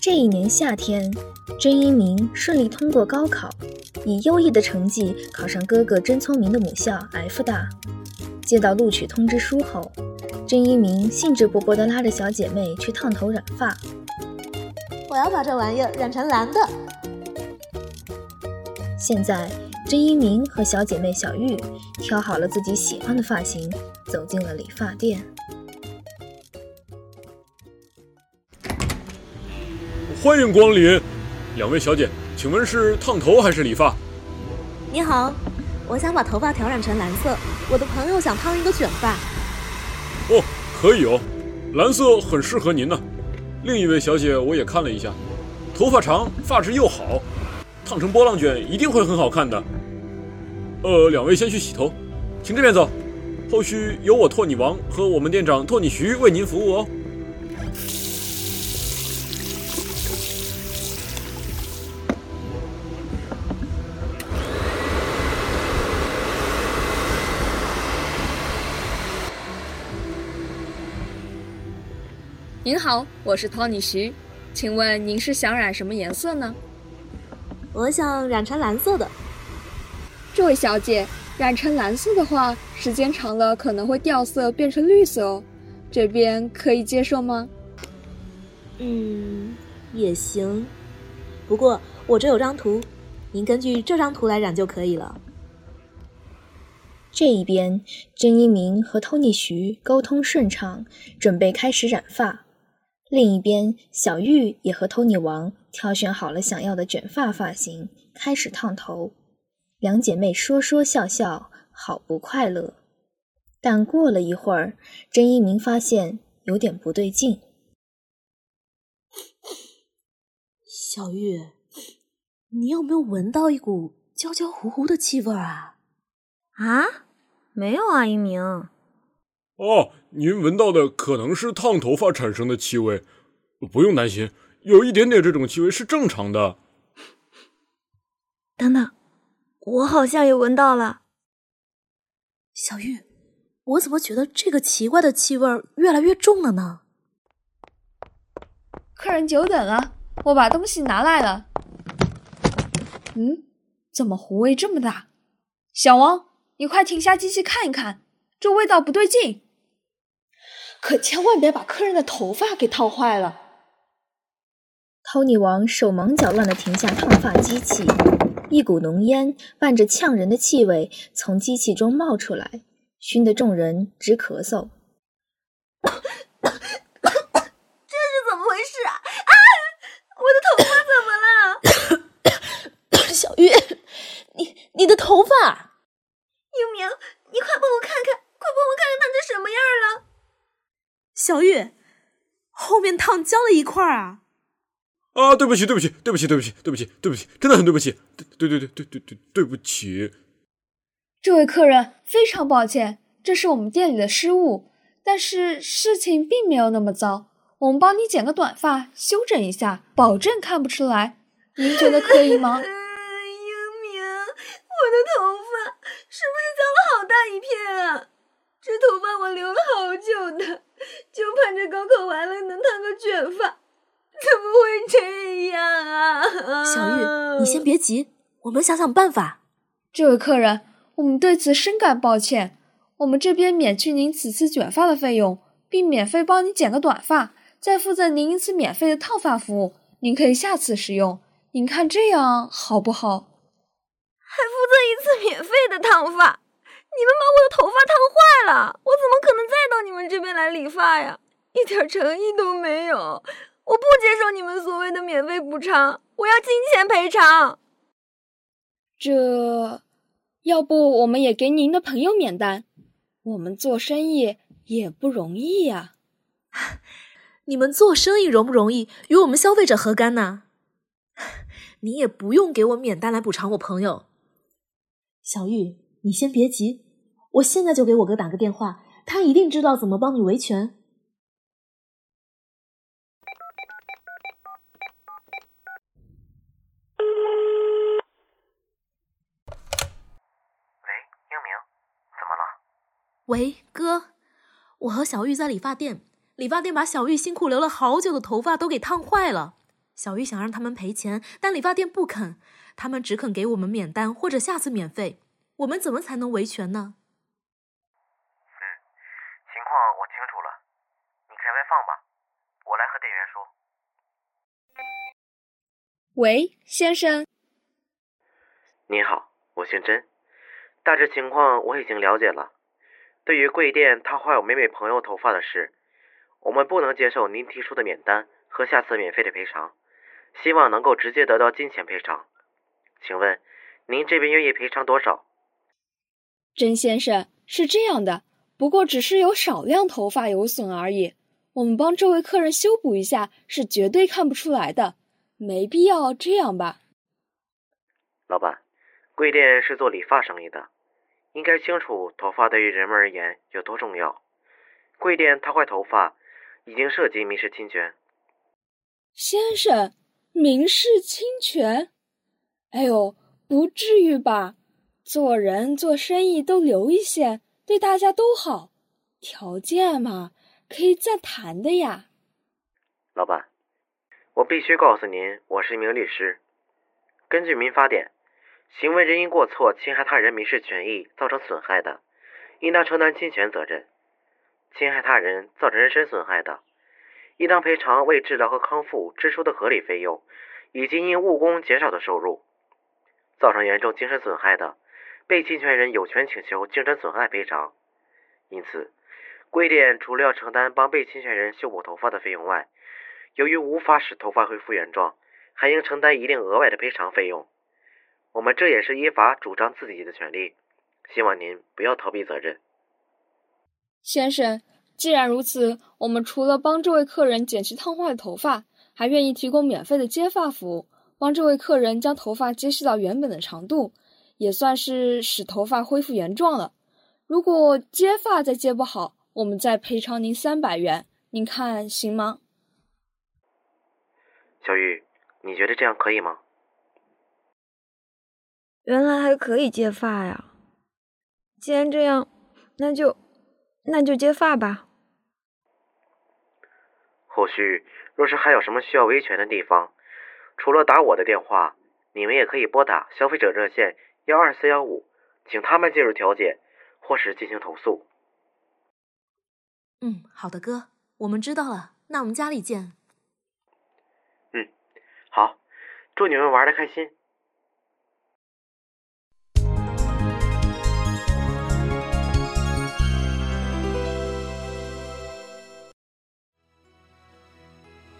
这一年夏天，甄一鸣顺利通过高考，以优异的成绩考上哥哥甄聪明的母校 F 大。接到录取通知书后，甄一鸣兴致勃勃地拉着小姐妹去烫头染发。我要把这玩意儿染成蓝的。现在，甄一鸣和小姐妹小玉挑好了自己喜欢的发型，走进了理发店。欢迎光临，两位小姐，请问是烫头还是理发？你好，我想把头发调染成蓝色，我的朋友想烫一个卷发。哦，可以哦，蓝色很适合您呢。另一位小姐我也看了一下，头发长，发质又好，烫成波浪卷一定会很好看的。呃，两位先去洗头，请这边走，后续由我托尼王和我们店长托尼徐为您服务哦。您好，我是 Tony 徐，请问您是想染什么颜色呢？我想染成蓝色的。这位小姐，染成蓝色的话，时间长了可能会掉色变成绿色哦，这边可以接受吗？嗯，也行。不过我这有张图，您根据这张图来染就可以了。这一边，甄一鸣和 Tony 徐沟通顺畅，准备开始染发。另一边，小玉也和 Tony 王挑选好了想要的卷发发型，开始烫头。两姐妹说说笑笑，好不快乐。但过了一会儿，甄一鸣发现有点不对劲。小玉，你有没有闻到一股焦焦糊糊的气味啊？啊，没有啊，一鸣。哦。您闻到的可能是烫头发产生的气味，不用担心，有一点点这种气味是正常的。等等，我好像也闻到了。小玉，我怎么觉得这个奇怪的气味越来越重了呢？客人久等了，我把东西拿来了。嗯，怎么糊味这么大？小王，你快停下机器看一看，这味道不对劲。可千万别把客人的头发给烫坏了。Tony 王手忙脚乱地停下烫发机器，一股浓烟伴着呛人的气味从机器中冒出来，熏得众人直咳嗽。这是怎么回事啊？啊！我的头发怎么了？小玉，你你的头发！英明，你快帮我看看，快帮我看看烫成什么样了。小玉，后面烫焦了一块啊！啊，对不起，对不起，对不起，对不起，对不起，对不起，真的很对不起，对对对对对对对不起。这位客人，非常抱歉，这是我们店里的失误，但是事情并没有那么糟，我们帮你剪个短发，修整一下，保证看不出来。您觉得可以吗？英明，我的头发是不是脏了好大一片啊？这头发我留了好久的。就盼着高考完了能烫个卷发，怎么会这样啊？小玉，你先别急，我们想想办法。这位客人，我们对此深感抱歉，我们这边免去您此次卷发的费用，并免费帮您剪个短发，再负责您一次免费的烫发服务，您可以下次使用。您看这样好不好？还负责一次免费的烫发？你们把我的头发烫坏了，我怎么可能再到你们这边来理发呀？一点诚意都没有！我不接受你们所谓的免费补偿，我要金钱赔偿。这，要不我们也给您的朋友免单？我们做生意也不容易呀。你们做生意容不容易，与我们消费者何干呢？你也不用给我免单来补偿我朋友。小玉，你先别急。我现在就给我哥打个电话，他一定知道怎么帮你维权。喂，英明，怎么了？喂，哥，我和小玉在理发店，理发店把小玉辛苦留了好久的头发都给烫坏了，小玉想让他们赔钱，但理发店不肯，他们只肯给我们免单或者下次免费。我们怎么才能维权呢？嗯，情况我清楚了，你开外放吧，我来和店员说。喂，先生。您好，我姓甄，大致情况我已经了解了。对于贵店烫坏我妹妹朋友头发的事，我们不能接受您提出的免单和下次免费的赔偿，希望能够直接得到金钱赔偿。请问您这边愿意赔偿多少？甄先生，是这样的，不过只是有少量头发有损而已，我们帮这位客人修补一下是绝对看不出来的，没必要这样吧？老板，贵店是做理发生意的。应该清楚头发对于人们而言有多重要。贵店烫坏头发，已经涉及民事侵权。先生，民事侵权？哎呦，不至于吧？做人做生意都留一线，对大家都好。条件嘛，可以再谈的呀。老板，我必须告诉您，我是一名律师。根据民法典。行为人因过错侵害他人民事权益造成损害的，应当承担侵权责任；侵害他人造成人身损害的，应当赔偿为治疗和康复支出的合理费用，以及因误工减少的收入；造成严重精神损害的，被侵权人有权请求精神损害赔偿。因此，贵店除了要承担帮被侵权人修补头发的费用外，由于无法使头发恢复原状，还应承担一定额外的赔偿费用。我们这也是依法主张自己的权利，希望您不要逃避责任。先生，既然如此，我们除了帮这位客人剪去烫坏的头发，还愿意提供免费的接发服务，帮这位客人将头发接续到原本的长度，也算是使头发恢复原状了。如果接发再接不好，我们再赔偿您三百元，您看行吗？小玉，你觉得这样可以吗？原来还可以接发呀！既然这样，那就那就接发吧。后续若是还有什么需要维权的地方，除了打我的电话，你们也可以拨打消费者热线幺二四幺五，请他们介入调解，或是进行投诉。嗯，好的，哥，我们知道了。那我们家里见。嗯，好，祝你们玩的开心。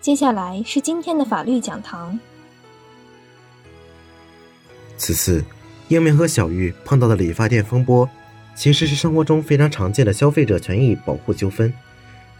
接下来是今天的法律讲堂。此次，英明和小玉碰到的理发店风波，其实是生活中非常常见的消费者权益保护纠纷。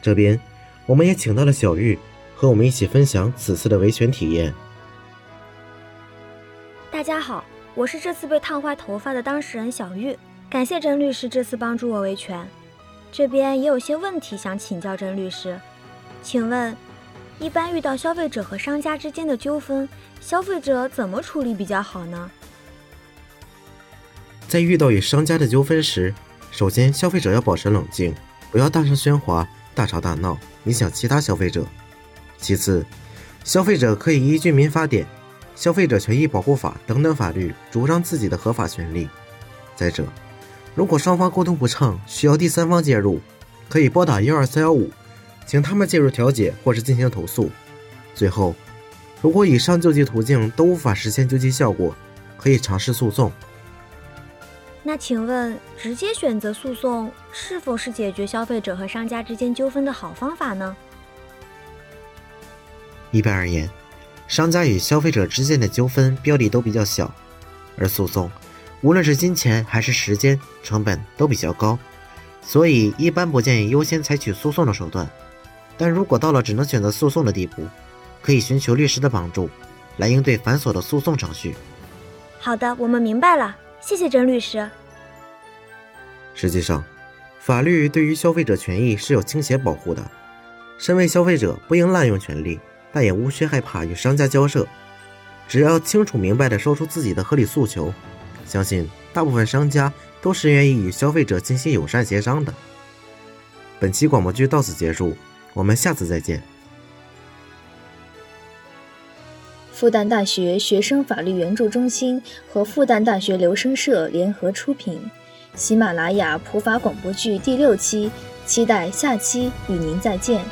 这边，我们也请到了小玉，和我们一起分享此次的维权体验。大家好，我是这次被烫坏头发的当事人小玉，感谢甄律师这次帮助我维权。这边也有些问题想请教甄律师，请问？一般遇到消费者和商家之间的纠纷，消费者怎么处理比较好呢？在遇到与商家的纠纷时，首先消费者要保持冷静，不要大声喧哗、大吵大闹，影响其他消费者。其次，消费者可以依据民法典、消费者权益保护法等等法律主张自己的合法权利。再者，如果双方沟通不畅，需要第三方介入，可以拨打幺二三幺五。请他们介入调解或是进行投诉。最后，如果以上救济途径都无法实现救济效果，可以尝试诉讼。那请问，直接选择诉讼是否是解决消费者和商家之间纠纷的好方法呢？一般而言，商家与消费者之间的纠纷标的都比较小，而诉讼，无论是金钱还是时间成本都比较高，所以一般不建议优先采取诉讼的手段。但如果到了只能选择诉讼的地步，可以寻求律师的帮助，来应对繁琐的诉讼程序。好的，我们明白了，谢谢甄律师。实际上，法律对于消费者权益是有倾斜保护的。身为消费者，不应滥用权利，但也无需害怕与商家交涉。只要清楚明白地说出自己的合理诉求，相信大部分商家都是愿意与消费者进行友善协商的。本期广播剧到此结束。我们下次再见。复旦大学学生法律援助中心和复旦大学留声社联合出品，喜马拉雅普法广播剧第六期，期待下期与您再见。